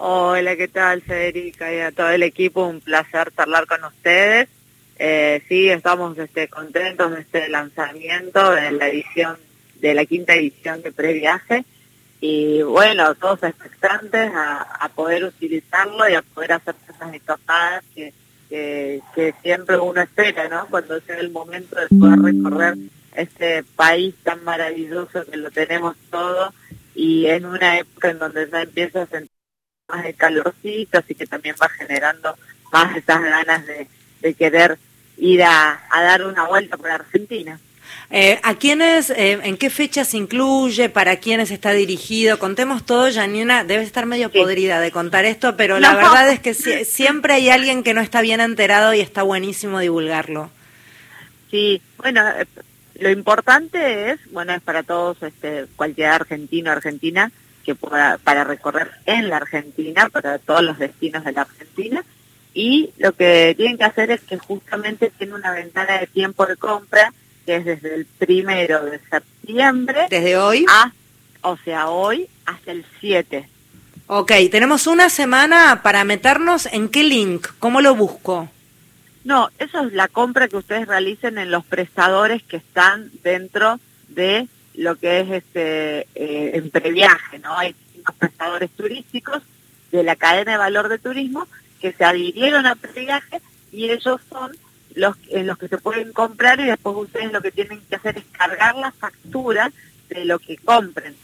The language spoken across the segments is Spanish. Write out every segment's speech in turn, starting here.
Hola, ¿qué tal Federica y a todo el equipo? Un placer charlar con ustedes. Eh, sí, estamos este, contentos de este lanzamiento de la edición, de la quinta edición de Previaje. Y bueno, todos expectantes a, poder utilizarlo y a poder hacer esas estocadas que, que, siempre uno espera, ¿no? Cuando sea el momento de poder recorrer este país tan maravilloso que lo tenemos todo y en una época en donde ya empieza a sentir más de calorcito, así que también va generando más esas ganas de, querer ir a, dar una vuelta por Argentina. Eh, ¿A quiénes, eh, en qué fecha se incluye, para quiénes está dirigido? Contemos todo, Janina, debe estar medio podrida de contar esto, pero la verdad es que siempre hay alguien que no está bien enterado y está buenísimo divulgarlo. Sí, bueno, eh, lo importante es, bueno, es para todos, este, cualquier argentino argentina, que pueda, para recorrer en la Argentina, para todos los destinos de la Argentina, y lo que tienen que hacer es que justamente tiene una ventana de tiempo de compra que es desde el primero de septiembre. ¿Desde hoy? A, o sea, hoy hasta el 7. Ok, tenemos una semana para meternos en qué link, ¿cómo lo busco? No, eso es la compra que ustedes realicen en los prestadores que están dentro de lo que es este eh, en previaje, ¿no? Hay cinco prestadores turísticos de la cadena de valor de turismo que se adhirieron a previaje y ellos son los en los que se pueden comprar y después ustedes lo que tienen que hacer es cargar la factura de lo que compren.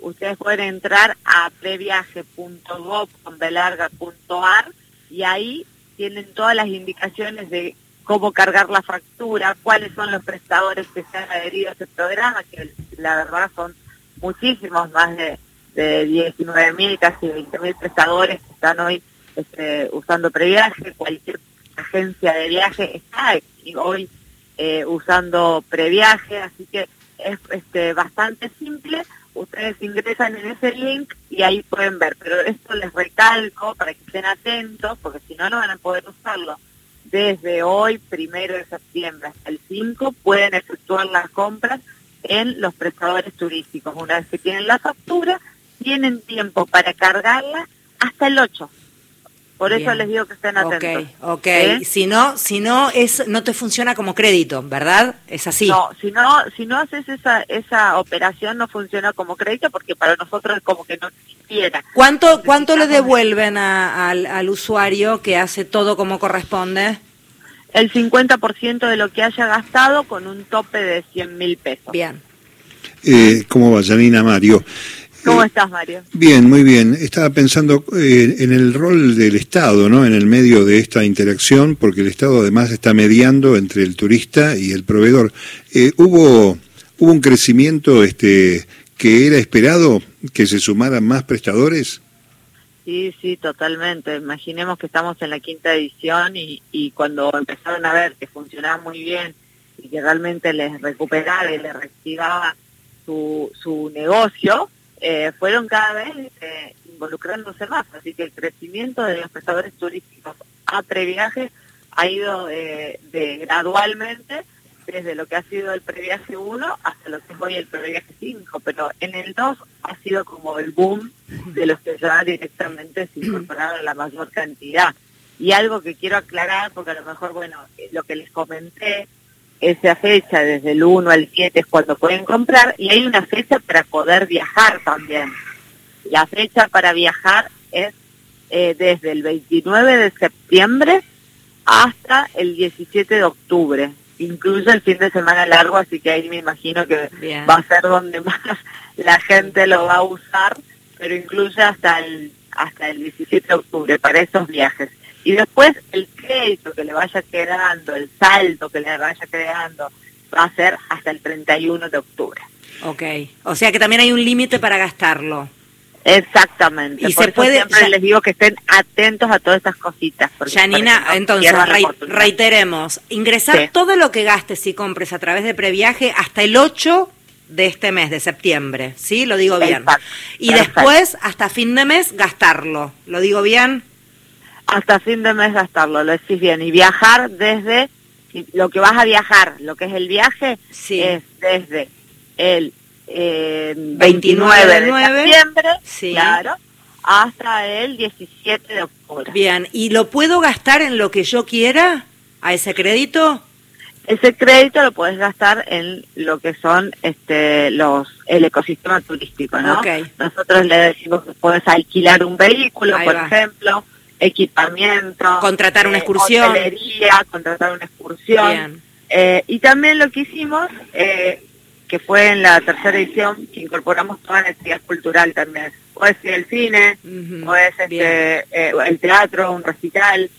Ustedes pueden entrar a previaje.gov.ar y ahí tienen todas las indicaciones de cómo cargar la factura, cuáles son los prestadores que se han adherido a este programa, que la verdad son muchísimos, más de, de 19.000, casi 20.000 prestadores que están hoy este, usando previaje, cualquier agencia de viaje está hoy eh, usando previaje, así que es este, bastante simple, ustedes ingresan en ese link y ahí pueden ver, pero esto les recalco para que estén atentos, porque si no, no van a poder usarlo. Desde hoy, primero de septiembre hasta el 5, pueden efectuar las compras en los prestadores turísticos. Una vez que tienen la factura, tienen tiempo para cargarla hasta el 8. Por eso les digo que estén atentos. Ok, ok. ¿Eh? Si no, si no es, no te funciona como crédito, ¿verdad? Es así. No, si no, si no haces esa, esa operación no funciona como crédito porque para nosotros es como que no existiera. ¿Cuánto, cuánto le devuelven al, al usuario que hace todo como corresponde? El 50% de lo que haya gastado con un tope de 100 mil pesos. Bien. Eh, ¿Cómo va, Janina Mario? ¿Cómo estás, Mario? Bien, muy bien. Estaba pensando eh, en el rol del Estado, ¿no? En el medio de esta interacción, porque el Estado además está mediando entre el turista y el proveedor. Eh, hubo hubo un crecimiento, este, que era esperado que se sumaran más prestadores. Sí, sí, totalmente. Imaginemos que estamos en la quinta edición y, cuando empezaron a ver que funcionaba muy bien y que realmente les recuperaba y les reactivaba su, su negocio, eh, fueron cada vez eh, involucrándose más. Así que el crecimiento de los prestadores turísticos a previaje ha ido eh, de gradualmente desde lo que ha sido el previaje 1 hasta lo que es hoy el previaje 5, pero en el 2 ha sido como el boom de los que ya directamente se incorporaron la mayor cantidad. Y algo que quiero aclarar, porque a lo mejor, bueno, lo que les comenté esa fecha desde el 1 al 7 es cuando pueden comprar y hay una fecha para poder viajar también. La fecha para viajar es eh, desde el 29 de septiembre hasta el 17 de octubre. Incluso el fin de semana largo, así que ahí me imagino que va a ser donde más la gente lo va a usar, pero incluye hasta el, hasta el 17 de octubre para esos viajes. Y después el crédito que le vaya quedando, el saldo que le vaya quedando, va a ser hasta el 31 de octubre. Ok, o sea que también hay un límite para gastarlo. Exactamente. Y se puede, siempre les digo que estén atentos a todas estas cositas. Janina, entonces reiteremos, ingresar todo lo que gastes y compres a través de previaje hasta el 8 de este mes, de septiembre, ¿sí? Lo digo bien. y después, hasta fin de mes, gastarlo. ¿Lo digo bien? hasta fin de mes gastarlo, lo decís bien, y viajar desde, lo que vas a viajar, lo que es el viaje, es desde el 29 eh, de septiembre, claro, hasta el 17 de octubre. Bien, ¿y lo puedo gastar en lo que yo quiera a ese crédito? Ese crédito lo puedes gastar en lo que son este los el ecosistema turístico, ¿no? Nosotros le decimos que puedes alquilar un vehículo, por ejemplo, equipamiento, contratar una eh, excursión, contratar una excursión. Eh, y también lo que hicimos, eh, que fue en la tercera edición, que incorporamos toda la actividad cultural también. Puede ser el cine, puede ser este, el teatro, un recital,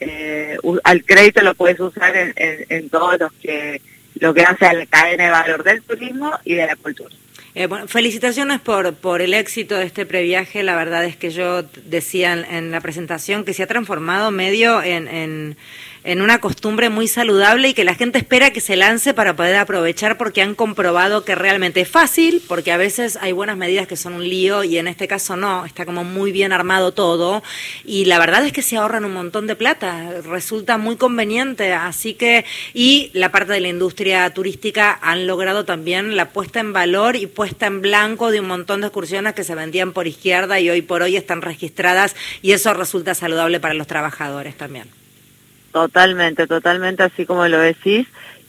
eh, al crédito lo puedes usar en, en, todo lo que, lo que hace a la cadena de valor del turismo y de la cultura. Eh, bueno, felicitaciones por, por el éxito de este previaje. La verdad es que yo decía en, la presentación que se ha transformado medio en en una costumbre muy saludable y que la gente espera que se lance para poder aprovechar porque han comprobado que realmente es fácil, porque a veces hay buenas medidas que son un lío y en este caso no, está como muy bien armado todo y la verdad es que se ahorran un montón de plata, resulta muy conveniente, así que y la parte de la industria turística han logrado también la puesta en valor y puesta en blanco de un montón de excursiones que se vendían por izquierda y hoy por hoy están registradas y eso resulta saludable para los trabajadores también. Totalmente, totalmente así como lo decís.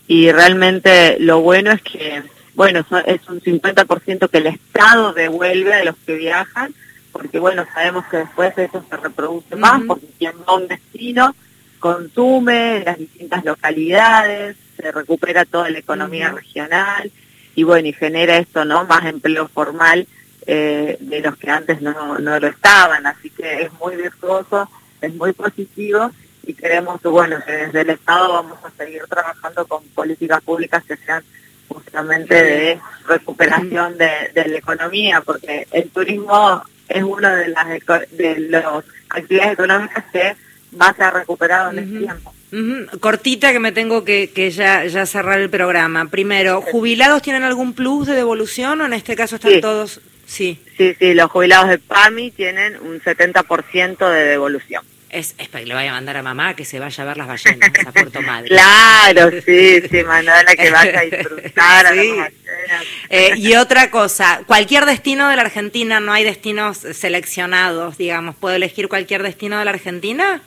Y realmente lo bueno es que, bueno, es un 50% que el Estado devuelve a los que viajan, porque bueno, sabemos que después eso se reproduce más, porque quien va a un destino consume en las distintas localidades, se recupera toda la economía regional y bueno, y genera esto, ¿no? Más empleo formal eh, de los que antes no, no lo estaban, así que es muy virtuoso, es muy positivo y creemos que bueno que desde el Estado vamos a seguir trabajando con políticas públicas que sean justamente de recuperación de, la economía porque el turismo es una de las de las actividades económicas que más se ha recuperado en este tiempo. Cortita que me tengo que, que ya, ya cerrar el programa. Primero, ¿jubilados tienen algún plus de devolución o en este caso están todos? Sí. Sí, sí, los jubilados de PAMI tienen un 70% de devolución es, es para que le vaya a mandar a mamá que se vaya a ver las ballenas a Puerto Madre. Claro, sí, sí, mandala que vaya a disfrutar a las ballenas. Eh, y otra cosa, cualquier destino de la Argentina, no hay destinos seleccionados, digamos, ¿puedo elegir cualquier destino de la Argentina?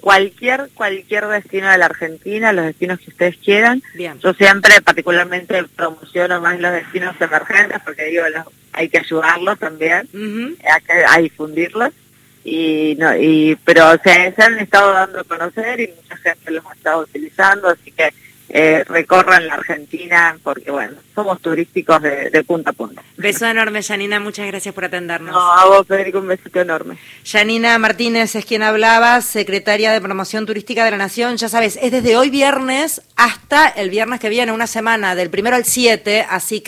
Cualquier, cualquier destino de la Argentina, los destinos que ustedes quieran. Bien. Yo siempre particularmente promociono más los destinos emergentes porque digo, hay que ayudarlos también, a difundirlos y no y pero o sea se han estado dando a conocer y mucha gente los ha estado utilizando así que eh, recorran la Argentina porque bueno somos turísticos de, punta a punta. Beso enorme Janina muchas gracias por atendernos. No a vos Federico un besito enorme. Janina Martínez es quien hablaba secretaria de promoción turística de la Nación. Ya sabes es desde hoy viernes hasta el viernes que viene una semana del primero al 7 así que